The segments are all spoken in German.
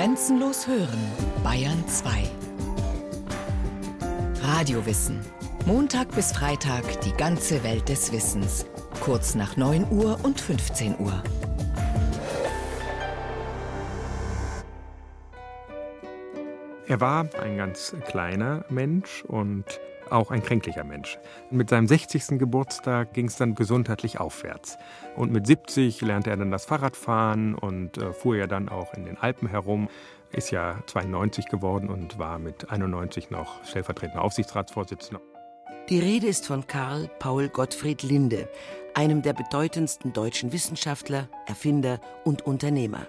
Grenzenlos hören, Bayern 2. Radiowissen. Montag bis Freitag die ganze Welt des Wissens. Kurz nach 9 Uhr und 15 Uhr. Er war ein ganz kleiner Mensch und auch ein kränklicher Mensch. Mit seinem 60. Geburtstag ging es dann gesundheitlich aufwärts. Und mit 70 lernte er dann das Fahrradfahren und äh, fuhr ja dann auch in den Alpen herum. Ist ja 92 geworden und war mit 91 noch stellvertretender Aufsichtsratsvorsitzender. Die Rede ist von Karl Paul Gottfried Linde, einem der bedeutendsten deutschen Wissenschaftler, Erfinder und Unternehmer.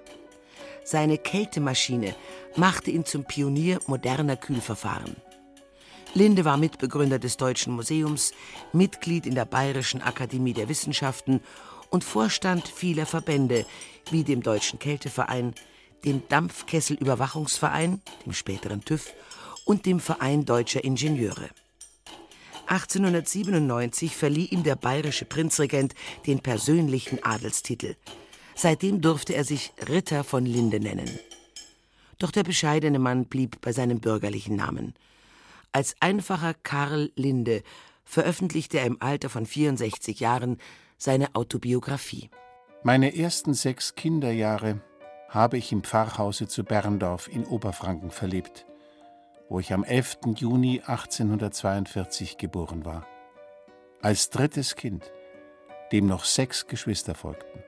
Seine Kältemaschine machte ihn zum Pionier moderner Kühlverfahren. Linde war Mitbegründer des Deutschen Museums, Mitglied in der Bayerischen Akademie der Wissenschaften und Vorstand vieler Verbände wie dem Deutschen Kälteverein, dem Dampfkesselüberwachungsverein, dem späteren TÜV, und dem Verein Deutscher Ingenieure. 1897 verlieh ihm der bayerische Prinzregent den persönlichen Adelstitel. Seitdem durfte er sich Ritter von Linde nennen. Doch der bescheidene Mann blieb bei seinem bürgerlichen Namen – als einfacher Karl Linde veröffentlichte er im Alter von 64 Jahren seine Autobiografie. Meine ersten sechs Kinderjahre habe ich im Pfarrhause zu Berndorf in Oberfranken verlebt, wo ich am 11. Juni 1842 geboren war. Als drittes Kind, dem noch sechs Geschwister folgten.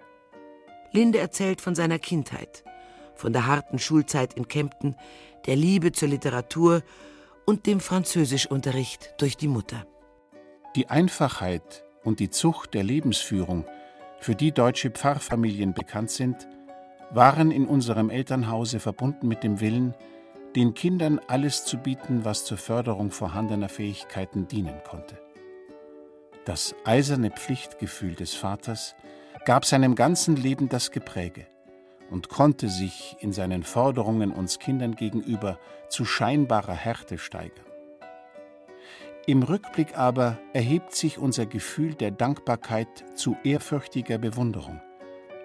Linde erzählt von seiner Kindheit, von der harten Schulzeit in Kempten, der Liebe zur Literatur und dem Französischunterricht durch die Mutter. Die Einfachheit und die Zucht der Lebensführung, für die deutsche Pfarrfamilien bekannt sind, waren in unserem Elternhause verbunden mit dem Willen, den Kindern alles zu bieten, was zur Förderung vorhandener Fähigkeiten dienen konnte. Das eiserne Pflichtgefühl des Vaters gab seinem ganzen Leben das Gepräge und konnte sich in seinen Forderungen uns Kindern gegenüber zu scheinbarer Härte steigern. Im Rückblick aber erhebt sich unser Gefühl der Dankbarkeit zu ehrfürchtiger Bewunderung,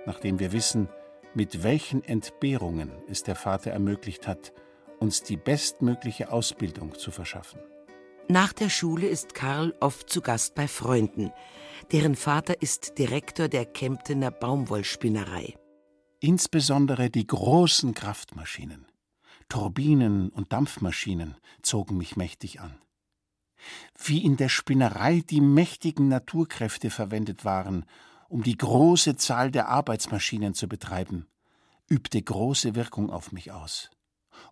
nachdem wir wissen, mit welchen Entbehrungen es der Vater ermöglicht hat, uns die bestmögliche Ausbildung zu verschaffen. Nach der Schule ist Karl oft zu Gast bei Freunden. Deren Vater ist Direktor der Kemptener Baumwollspinnerei. Insbesondere die großen Kraftmaschinen, Turbinen und Dampfmaschinen zogen mich mächtig an. Wie in der Spinnerei die mächtigen Naturkräfte verwendet waren, um die große Zahl der Arbeitsmaschinen zu betreiben, übte große Wirkung auf mich aus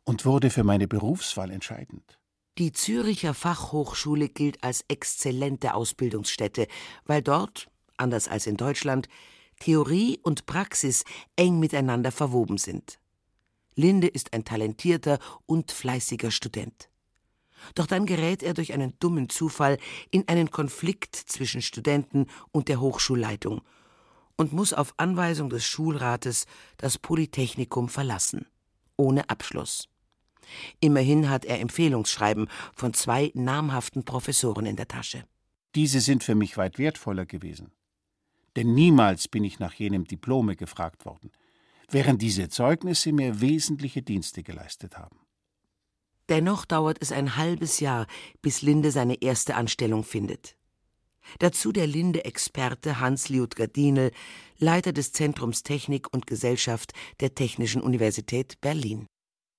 und wurde für meine Berufswahl entscheidend. Die Züricher Fachhochschule gilt als exzellente Ausbildungsstätte, weil dort, anders als in Deutschland, Theorie und Praxis eng miteinander verwoben sind. Linde ist ein talentierter und fleißiger Student. Doch dann gerät er durch einen dummen Zufall in einen Konflikt zwischen Studenten und der Hochschulleitung und muss auf Anweisung des Schulrates das Polytechnikum verlassen, ohne Abschluss. Immerhin hat er Empfehlungsschreiben von zwei namhaften Professoren in der Tasche. Diese sind für mich weit wertvoller gewesen denn niemals bin ich nach jenem Diplome gefragt worden, während diese Zeugnisse mir wesentliche Dienste geleistet haben. Dennoch dauert es ein halbes Jahr, bis Linde seine erste Anstellung findet. Dazu der Linde-Experte Hans-Liutger Dienel, Leiter des Zentrums Technik und Gesellschaft der Technischen Universität Berlin.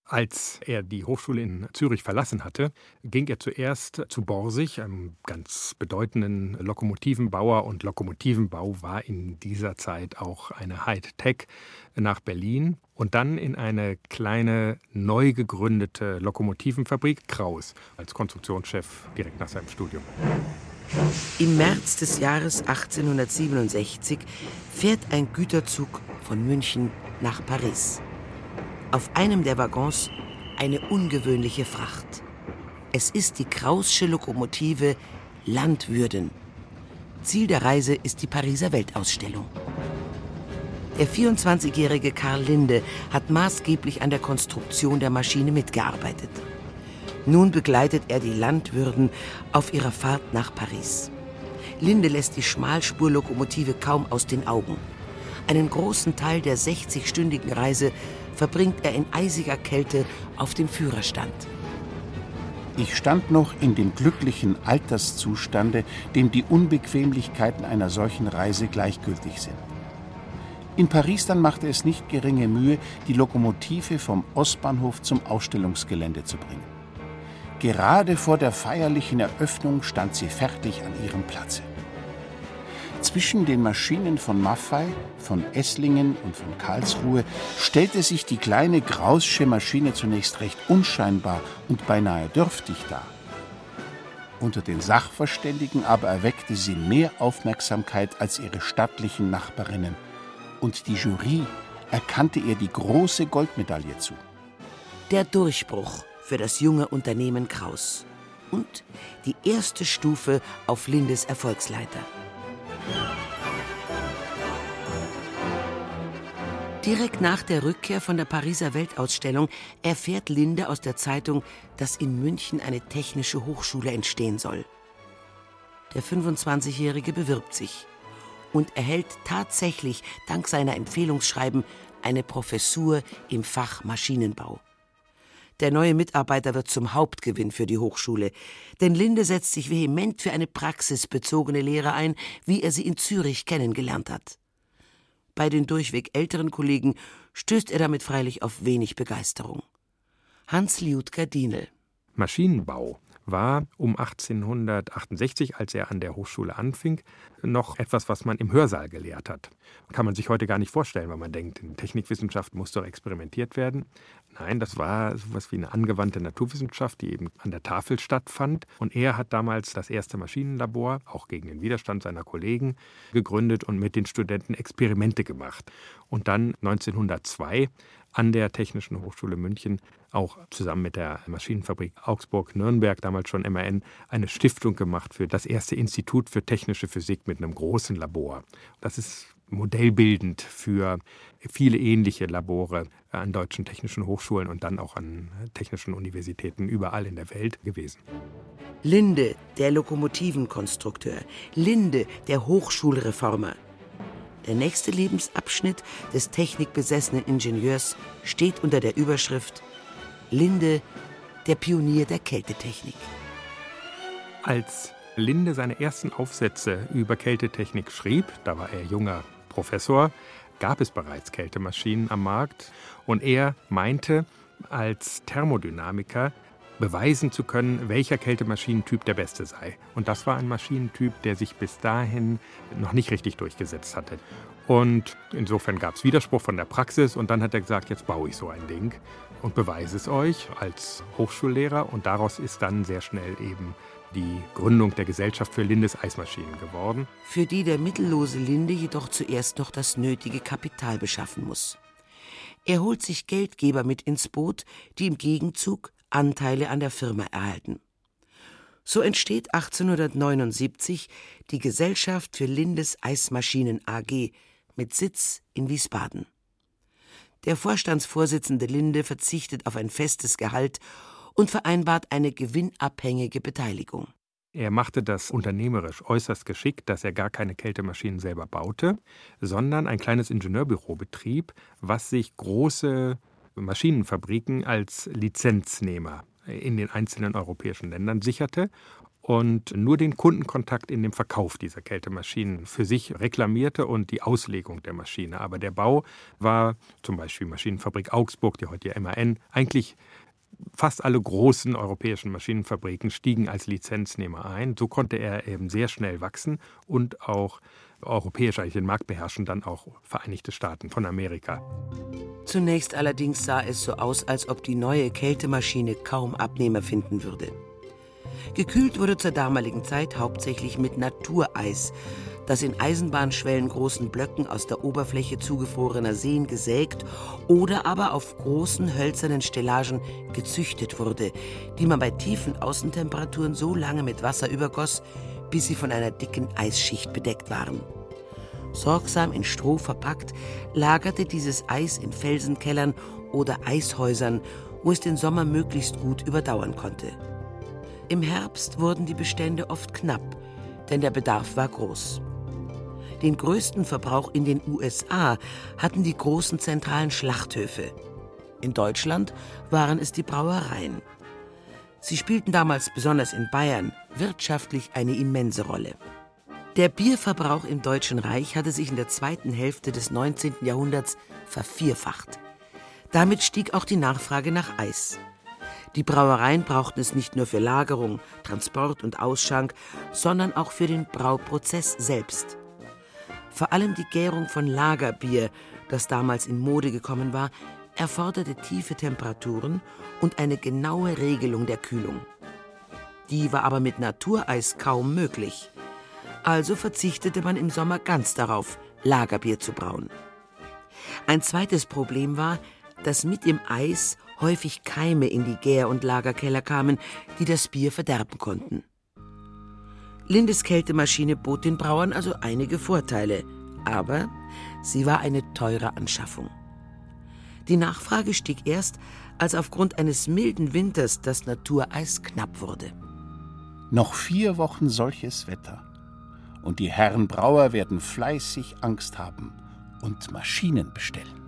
Als er die Hochschule in Zürich verlassen hatte, ging er zuerst zu Borsig, einem ganz bedeutenden Lokomotivenbauer. Und Lokomotivenbau war in dieser Zeit auch eine High-Tech nach Berlin und dann in eine kleine neu gegründete Lokomotivenfabrik Kraus als Konstruktionschef direkt nach seinem Studium. Im März des Jahres 1867 fährt ein Güterzug von München nach Paris. Auf einem der Waggons eine ungewöhnliche Fracht. Es ist die Kraussche Lokomotive Landwürden. Ziel der Reise ist die Pariser Weltausstellung. Der 24-jährige Karl Linde hat maßgeblich an der Konstruktion der Maschine mitgearbeitet. Nun begleitet er die Landwürden auf ihrer Fahrt nach Paris. Linde lässt die Schmalspurlokomotive kaum aus den Augen. Einen großen Teil der 60-stündigen Reise verbringt er in eisiger Kälte auf dem Führerstand. Ich stand noch in dem glücklichen Alterszustande, dem die Unbequemlichkeiten einer solchen Reise gleichgültig sind. In Paris dann machte es nicht geringe Mühe, die Lokomotive vom Ostbahnhof zum Ausstellungsgelände zu bringen. Gerade vor der feierlichen Eröffnung stand sie fertig an ihrem Platze. Zwischen den Maschinen von Maffei, von Esslingen und von Karlsruhe stellte sich die kleine Graussche Maschine zunächst recht unscheinbar und beinahe dürftig dar. Unter den Sachverständigen aber erweckte sie mehr Aufmerksamkeit als ihre stattlichen Nachbarinnen – und die Jury erkannte ihr die große Goldmedaille zu. Der Durchbruch für das junge Unternehmen Kraus und die erste Stufe auf Lindes Erfolgsleiter. Direkt nach der Rückkehr von der Pariser Weltausstellung erfährt Linde aus der Zeitung, dass in München eine technische Hochschule entstehen soll. Der 25-Jährige bewirbt sich und erhält tatsächlich dank seiner Empfehlungsschreiben eine Professur im Fach Maschinenbau. Der neue Mitarbeiter wird zum Hauptgewinn für die Hochschule, denn Linde setzt sich vehement für eine praxisbezogene Lehre ein, wie er sie in Zürich kennengelernt hat. Bei den durchweg älteren Kollegen stößt er damit freilich auf wenig Begeisterung. Hans Liutger Dienel Maschinenbau war um 1868, als er an der Hochschule anfing, noch etwas, was man im Hörsaal gelehrt hat. Kann man sich heute gar nicht vorstellen, weil man denkt, in Technikwissenschaft muss doch experimentiert werden. Nein, das war so etwas wie eine angewandte Naturwissenschaft, die eben an der Tafel stattfand. Und er hat damals das erste Maschinenlabor, auch gegen den Widerstand seiner Kollegen, gegründet und mit den Studenten Experimente gemacht. Und dann 1902 an der Technischen Hochschule München auch zusammen mit der Maschinenfabrik Augsburg-Nürnberg, damals schon MAN, eine Stiftung gemacht für das erste Institut für technische Physik mit einem großen Labor. Das ist modellbildend für viele ähnliche Labore an deutschen technischen Hochschulen und dann auch an technischen Universitäten überall in der Welt gewesen. Linde, der Lokomotivenkonstrukteur, Linde, der Hochschulreformer. Der nächste Lebensabschnitt des technikbesessenen Ingenieurs steht unter der Überschrift Linde, der Pionier der Kältetechnik. Als Linde seine ersten Aufsätze über Kältetechnik schrieb, da war er junger Professor, gab es bereits Kältemaschinen am Markt und er meinte, als Thermodynamiker beweisen zu können, welcher Kältemaschinentyp der beste sei. Und das war ein Maschinentyp, der sich bis dahin noch nicht richtig durchgesetzt hatte. Und insofern gab es Widerspruch von der Praxis und dann hat er gesagt, jetzt baue ich so ein Ding und beweise es euch als Hochschullehrer. Und daraus ist dann sehr schnell eben die Gründung der Gesellschaft für Lindes Eismaschinen geworden. Für die der mittellose Linde jedoch zuerst noch das nötige Kapital beschaffen muss. Er holt sich Geldgeber mit ins Boot, die im Gegenzug Anteile an der Firma erhalten. So entsteht 1879 die Gesellschaft für Lindes Eismaschinen AG mit Sitz in Wiesbaden. Der Vorstandsvorsitzende Linde verzichtet auf ein festes Gehalt und vereinbart eine gewinnabhängige Beteiligung. Er machte das unternehmerisch äußerst geschickt, dass er gar keine Kältemaschinen selber baute, sondern ein kleines Ingenieurbüro betrieb, was sich große Maschinenfabriken als Lizenznehmer in den einzelnen europäischen Ländern sicherte und nur den Kundenkontakt in dem Verkauf dieser Kältemaschinen für sich reklamierte und die Auslegung der Maschine. Aber der Bau war zum Beispiel Maschinenfabrik Augsburg, die heute ja MAN, eigentlich fast alle großen europäischen Maschinenfabriken stiegen als Lizenznehmer ein. So konnte er eben sehr schnell wachsen und auch europäisch eigentlich den Markt beherrschen, dann auch Vereinigte Staaten von Amerika. Zunächst allerdings sah es so aus, als ob die neue Kältemaschine kaum Abnehmer finden würde. Gekühlt wurde zur damaligen Zeit hauptsächlich mit Natureis, das in Eisenbahnschwellen großen Blöcken aus der Oberfläche zugefrorener Seen gesägt oder aber auf großen hölzernen Stellagen gezüchtet wurde, die man bei tiefen Außentemperaturen so lange mit Wasser übergoss, bis sie von einer dicken Eisschicht bedeckt waren. Sorgsam in Stroh verpackt, lagerte dieses Eis in Felsenkellern oder Eishäusern, wo es den Sommer möglichst gut überdauern konnte. Im Herbst wurden die Bestände oft knapp, denn der Bedarf war groß. Den größten Verbrauch in den USA hatten die großen zentralen Schlachthöfe. In Deutschland waren es die Brauereien. Sie spielten damals besonders in Bayern wirtschaftlich eine immense Rolle. Der Bierverbrauch im Deutschen Reich hatte sich in der zweiten Hälfte des 19. Jahrhunderts vervierfacht. Damit stieg auch die Nachfrage nach Eis. Die Brauereien brauchten es nicht nur für Lagerung, Transport und Ausschank, sondern auch für den Brauprozess selbst. Vor allem die Gärung von Lagerbier, das damals in Mode gekommen war, erforderte tiefe Temperaturen und eine genaue Regelung der Kühlung. Die war aber mit Natureis kaum möglich. Also verzichtete man im Sommer ganz darauf, Lagerbier zu brauen. Ein zweites Problem war, dass mit dem Eis häufig Keime in die Gär- und Lagerkeller kamen, die das Bier verderben konnten. Lindes Kältemaschine bot den Brauern also einige Vorteile, aber sie war eine teure Anschaffung. Die Nachfrage stieg erst, als aufgrund eines milden Winters das Natureis knapp wurde. Noch vier Wochen solches Wetter. Und die Herren Brauer werden fleißig Angst haben und Maschinen bestellen.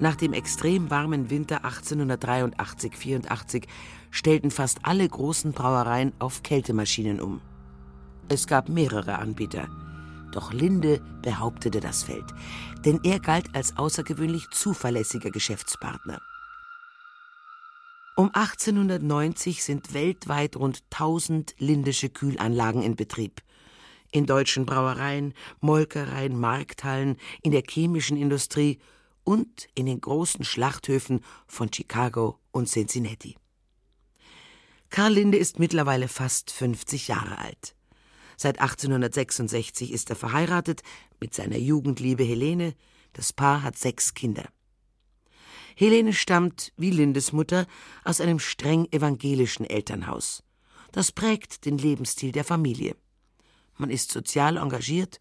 Nach dem extrem warmen Winter 1883-84 stellten fast alle großen Brauereien auf Kältemaschinen um. Es gab mehrere Anbieter. Doch Linde behauptete das Feld, denn er galt als außergewöhnlich zuverlässiger Geschäftspartner. Um 1890 sind weltweit rund 1000 lindische Kühlanlagen in Betrieb. In deutschen Brauereien, Molkereien, Markthallen, in der chemischen Industrie und in den großen Schlachthöfen von Chicago und Cincinnati. Karl Linde ist mittlerweile fast 50 Jahre alt. Seit 1866 ist er verheiratet mit seiner Jugendliebe Helene. Das Paar hat sechs Kinder. Helene stammt, wie Lindes Mutter, aus einem streng evangelischen Elternhaus. Das prägt den Lebensstil der Familie. Man ist sozial engagiert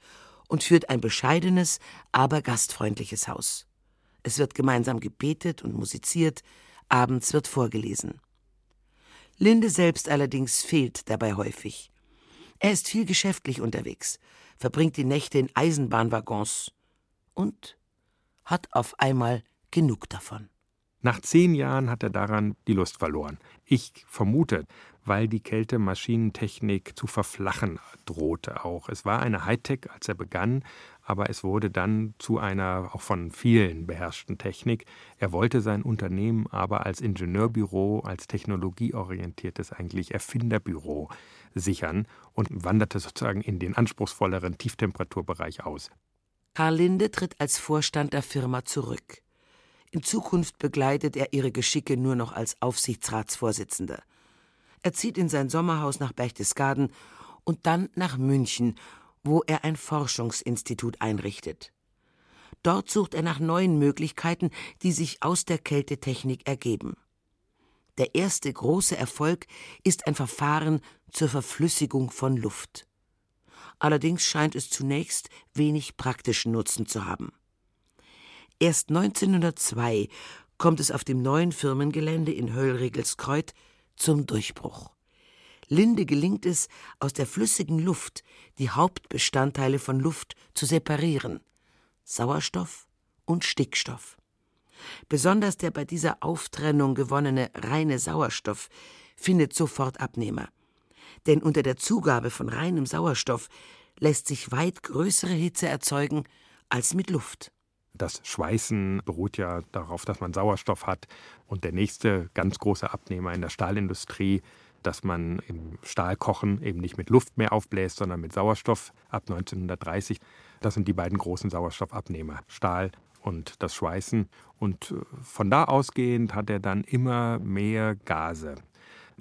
und führt ein bescheidenes, aber gastfreundliches Haus. Es wird gemeinsam gebetet und musiziert, abends wird vorgelesen. Linde selbst allerdings fehlt dabei häufig. Er ist viel geschäftlich unterwegs, verbringt die Nächte in Eisenbahnwaggons und hat auf einmal genug davon. Nach zehn Jahren hat er daran die Lust verloren. Ich vermute, weil die Kältemaschinentechnik zu verflachen drohte auch. Es war eine Hightech, als er begann, aber es wurde dann zu einer auch von vielen beherrschten Technik. Er wollte sein Unternehmen aber als Ingenieurbüro, als technologieorientiertes eigentlich Erfinderbüro sichern und wanderte sozusagen in den anspruchsvolleren Tieftemperaturbereich aus. Karl Linde tritt als Vorstand der Firma zurück. In Zukunft begleitet er ihre Geschicke nur noch als Aufsichtsratsvorsitzender. Er zieht in sein Sommerhaus nach Berchtesgaden und dann nach München, wo er ein Forschungsinstitut einrichtet. Dort sucht er nach neuen Möglichkeiten, die sich aus der Kältetechnik ergeben. Der erste große Erfolg ist ein Verfahren zur Verflüssigung von Luft. Allerdings scheint es zunächst wenig praktischen Nutzen zu haben. Erst 1902 kommt es auf dem neuen Firmengelände in Höllregelskreuth zum Durchbruch. Linde gelingt es, aus der flüssigen Luft die Hauptbestandteile von Luft zu separieren Sauerstoff und Stickstoff. Besonders der bei dieser Auftrennung gewonnene reine Sauerstoff findet sofort Abnehmer. Denn unter der Zugabe von reinem Sauerstoff lässt sich weit größere Hitze erzeugen als mit Luft. Das Schweißen beruht ja darauf, dass man Sauerstoff hat. Und der nächste ganz große Abnehmer in der Stahlindustrie, dass man im Stahlkochen eben nicht mit Luft mehr aufbläst, sondern mit Sauerstoff ab 1930. Das sind die beiden großen Sauerstoffabnehmer, Stahl und das Schweißen. Und äh, von da ausgehend hat er dann immer mehr Gase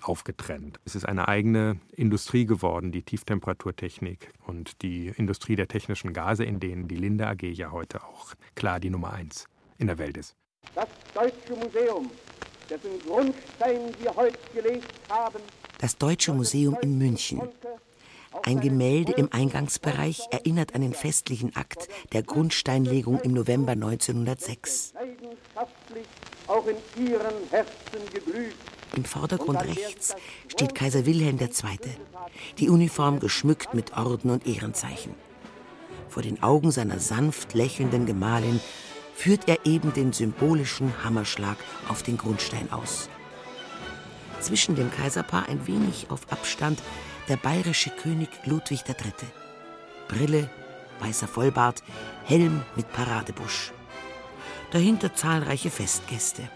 aufgetrennt. Es ist eine eigene Industrie geworden, die Tieftemperaturtechnik und die Industrie der technischen Gase, in denen die Linde AG ja heute auch klar die Nummer eins in der Welt ist. Das Deutsche Museum, dessen Grundstein wir heute gelegt haben. Das Deutsche Museum in München. Ein Gemälde im Eingangsbereich erinnert an den festlichen Akt der Grundsteinlegung im November 1906. Auch in ihren Herzen geblüht im Vordergrund rechts steht Kaiser Wilhelm II., die Uniform geschmückt mit Orden und Ehrenzeichen. Vor den Augen seiner sanft lächelnden Gemahlin führt er eben den symbolischen Hammerschlag auf den Grundstein aus. Zwischen dem Kaiserpaar ein wenig auf Abstand der bayerische König Ludwig III. Brille, weißer Vollbart, Helm mit Paradebusch. Dahinter zahlreiche Festgäste.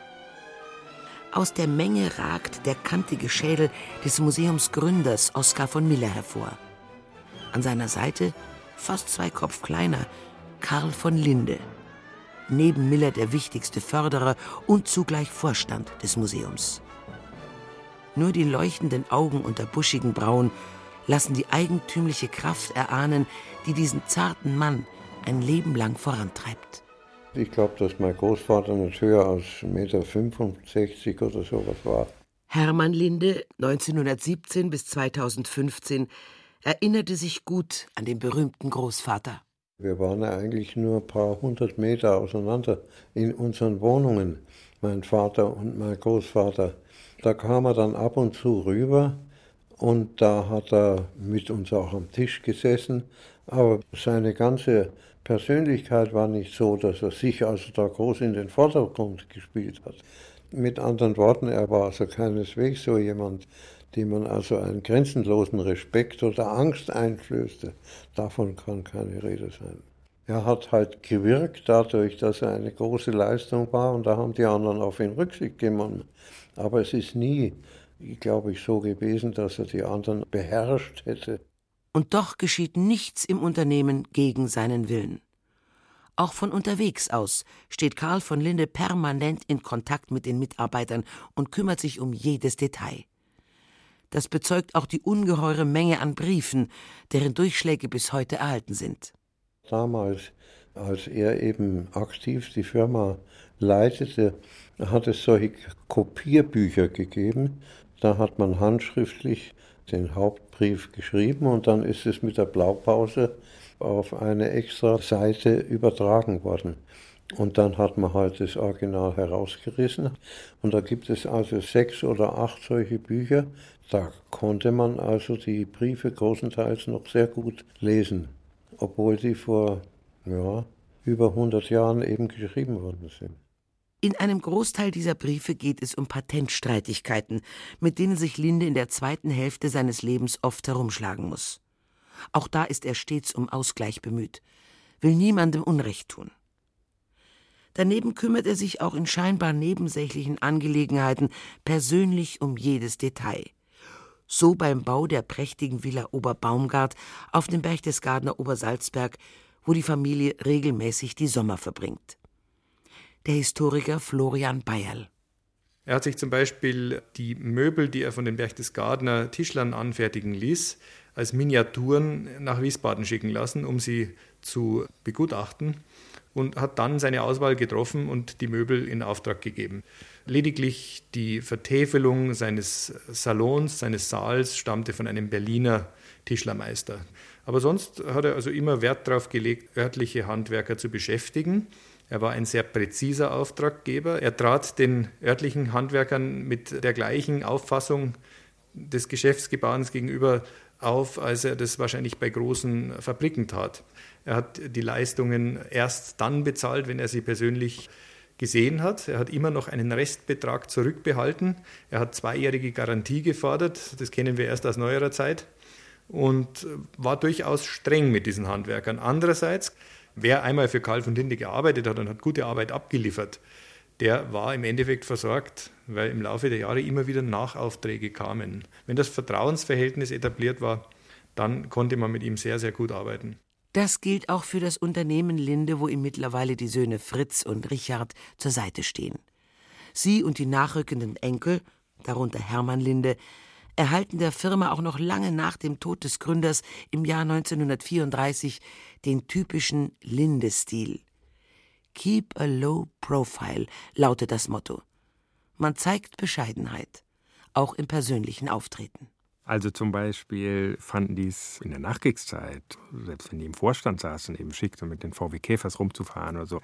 Aus der Menge ragt der kantige Schädel des Museumsgründers Oskar von Miller hervor. An seiner Seite, fast zwei Kopf kleiner, Karl von Linde. Neben Miller der wichtigste Förderer und zugleich Vorstand des Museums. Nur die leuchtenden Augen unter buschigen Brauen lassen die eigentümliche Kraft erahnen, die diesen zarten Mann ein Leben lang vorantreibt. Ich glaube, dass mein Großvater nicht höher als 1,65 Meter oder sowas war. Hermann Linde, 1917 bis 2015, erinnerte sich gut an den berühmten Großvater. Wir waren eigentlich nur ein paar hundert Meter auseinander in unseren Wohnungen, mein Vater und mein Großvater. Da kam er dann ab und zu rüber und da hat er mit uns auch am Tisch gesessen. Aber seine ganze Persönlichkeit war nicht so, dass er sich also da groß in den Vordergrund gespielt hat. Mit anderen Worten, er war also keineswegs so jemand, dem man also einen grenzenlosen Respekt oder Angst einflößte. Davon kann keine Rede sein. Er hat halt gewirkt dadurch, dass er eine große Leistung war und da haben die anderen auf ihn Rücksicht genommen. Aber es ist nie, glaube ich, so gewesen, dass er die anderen beherrscht hätte. Und doch geschieht nichts im Unternehmen gegen seinen Willen. Auch von unterwegs aus steht Karl von Linde permanent in Kontakt mit den Mitarbeitern und kümmert sich um jedes Detail. Das bezeugt auch die ungeheure Menge an Briefen, deren Durchschläge bis heute erhalten sind. Damals, als er eben aktiv die Firma leitete, hat es solche Kopierbücher gegeben. Da hat man handschriftlich den Hauptbrief geschrieben und dann ist es mit der Blaupause auf eine extra Seite übertragen worden. Und dann hat man halt das Original herausgerissen. Und da gibt es also sechs oder acht solche Bücher. Da konnte man also die Briefe großenteils noch sehr gut lesen, obwohl sie vor ja, über 100 Jahren eben geschrieben worden sind. In einem Großteil dieser Briefe geht es um Patentstreitigkeiten, mit denen sich Linde in der zweiten Hälfte seines Lebens oft herumschlagen muss. Auch da ist er stets um Ausgleich bemüht, will niemandem Unrecht tun. Daneben kümmert er sich auch in scheinbar nebensächlichen Angelegenheiten persönlich um jedes Detail. So beim Bau der prächtigen Villa Oberbaumgart auf dem Berchtesgadener Obersalzberg, wo die Familie regelmäßig die Sommer verbringt der Historiker Florian Bayerl. Er hat sich zum Beispiel die Möbel, die er von den Berchtesgadener Tischlern anfertigen ließ, als Miniaturen nach Wiesbaden schicken lassen, um sie zu begutachten und hat dann seine Auswahl getroffen und die Möbel in Auftrag gegeben. Lediglich die Vertäfelung seines Salons, seines Saals stammte von einem Berliner Tischlermeister. Aber sonst hat er also immer Wert darauf gelegt, örtliche Handwerker zu beschäftigen er war ein sehr präziser Auftraggeber. Er trat den örtlichen Handwerkern mit der gleichen Auffassung des Geschäftsgebaren gegenüber auf, als er das wahrscheinlich bei großen Fabriken tat. Er hat die Leistungen erst dann bezahlt, wenn er sie persönlich gesehen hat. Er hat immer noch einen Restbetrag zurückbehalten. Er hat zweijährige Garantie gefordert. Das kennen wir erst aus neuerer Zeit. Und war durchaus streng mit diesen Handwerkern. Andererseits wer einmal für Karl von Linde gearbeitet hat und hat gute Arbeit abgeliefert, der war im Endeffekt versorgt, weil im Laufe der Jahre immer wieder Nachaufträge kamen. Wenn das Vertrauensverhältnis etabliert war, dann konnte man mit ihm sehr, sehr gut arbeiten. Das gilt auch für das Unternehmen Linde, wo ihm mittlerweile die Söhne Fritz und Richard zur Seite stehen. Sie und die nachrückenden Enkel, darunter Hermann Linde, erhalten der Firma auch noch lange nach dem Tod des Gründers im Jahr 1934 den typischen Linde-Stil. Keep a low profile lautet das Motto. Man zeigt Bescheidenheit, auch im persönlichen Auftreten. Also zum Beispiel fanden die es in der Nachkriegszeit, selbst wenn die im Vorstand saßen, eben schickte, mit den VW Käfers rumzufahren oder so.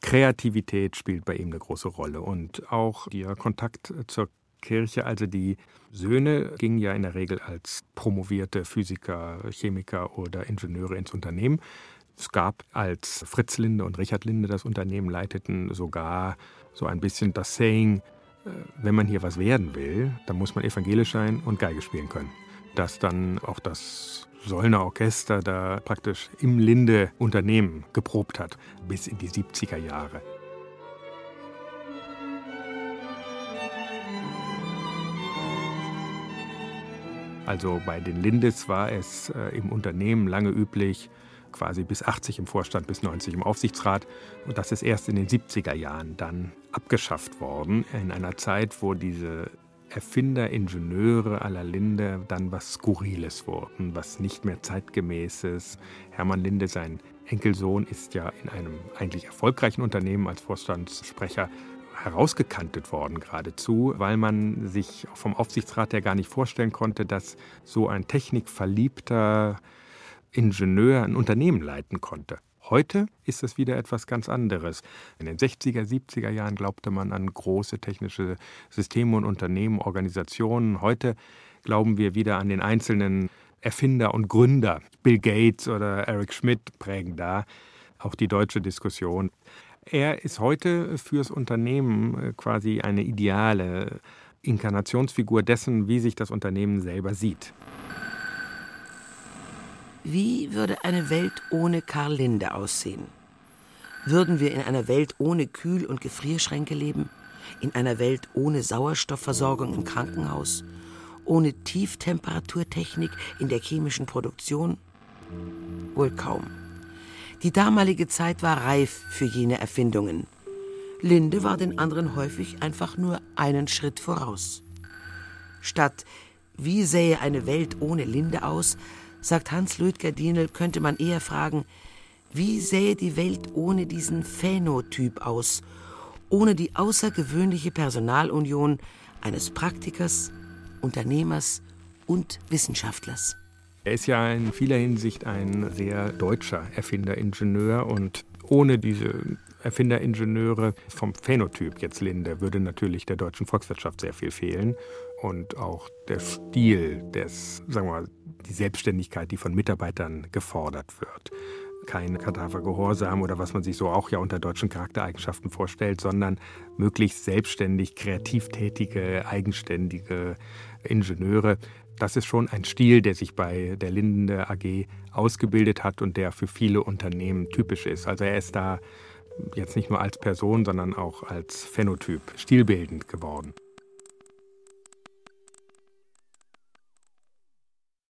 Kreativität spielt bei ihm eine große Rolle und auch der Kontakt zur Kirche. Also die Söhne gingen ja in der Regel als promovierte Physiker, Chemiker oder Ingenieure ins Unternehmen. Es gab, als Fritz Linde und Richard Linde das Unternehmen leiteten, sogar so ein bisschen das Saying, wenn man hier was werden will, dann muss man evangelisch sein und Geige spielen können. Dass dann auch das Sollner Orchester da praktisch im Linde Unternehmen geprobt hat, bis in die 70er Jahre. Also bei den Lindes war es äh, im Unternehmen lange üblich, quasi bis 80 im Vorstand, bis 90 im Aufsichtsrat. Und das ist erst in den 70er Jahren dann abgeschafft worden, in einer Zeit, wo diese Erfinder, Ingenieure aller Linde dann was Skurriles wurden, was nicht mehr zeitgemäßes. Hermann Linde, sein Enkelsohn, ist ja in einem eigentlich erfolgreichen Unternehmen als Vorstandssprecher herausgekantet worden geradezu, weil man sich vom Aufsichtsrat ja gar nicht vorstellen konnte, dass so ein technikverliebter Ingenieur ein Unternehmen leiten konnte. Heute ist es wieder etwas ganz anderes. In den 60er, 70er Jahren glaubte man an große technische Systeme und Unternehmen, Organisationen. Heute glauben wir wieder an den einzelnen Erfinder und Gründer. Bill Gates oder Eric Schmidt prägen da auch die deutsche Diskussion. Er ist heute fürs Unternehmen äh, quasi eine ideale Inkarnationsfigur dessen, wie sich das Unternehmen selber sieht. Wie würde eine Welt ohne Karl Linde aussehen? Würden wir in einer Welt ohne Kühl- und Gefrierschränke leben? In einer Welt ohne Sauerstoffversorgung im Krankenhaus? Ohne Tieftemperaturtechnik in der chemischen Produktion? Wohl kaum. Die damalige Zeit war reif für jene Erfindungen. Linde war den anderen häufig einfach nur einen Schritt voraus. Statt Wie sähe eine Welt ohne Linde aus, sagt Hans Lödger Dienel, könnte man eher fragen, wie sähe die Welt ohne diesen Phänotyp aus, ohne die außergewöhnliche Personalunion eines Praktikers, Unternehmers und Wissenschaftlers. Er ist ja in vieler Hinsicht ein sehr deutscher Erfinderingenieur und ohne diese Erfinderingenieure vom Phänotyp jetzt Linde würde natürlich der deutschen Volkswirtschaft sehr viel fehlen und auch der Stil des, sagen wir mal, die Selbstständigkeit, die von Mitarbeitern gefordert wird. Kein Kadavergehorsam oder was man sich so auch ja unter deutschen Charaktereigenschaften vorstellt, sondern möglichst selbstständig, kreativ tätige, eigenständige Ingenieure. Das ist schon ein Stil, der sich bei der Linde AG ausgebildet hat und der für viele Unternehmen typisch ist. Also er ist da jetzt nicht nur als Person, sondern auch als Phänotyp stilbildend geworden.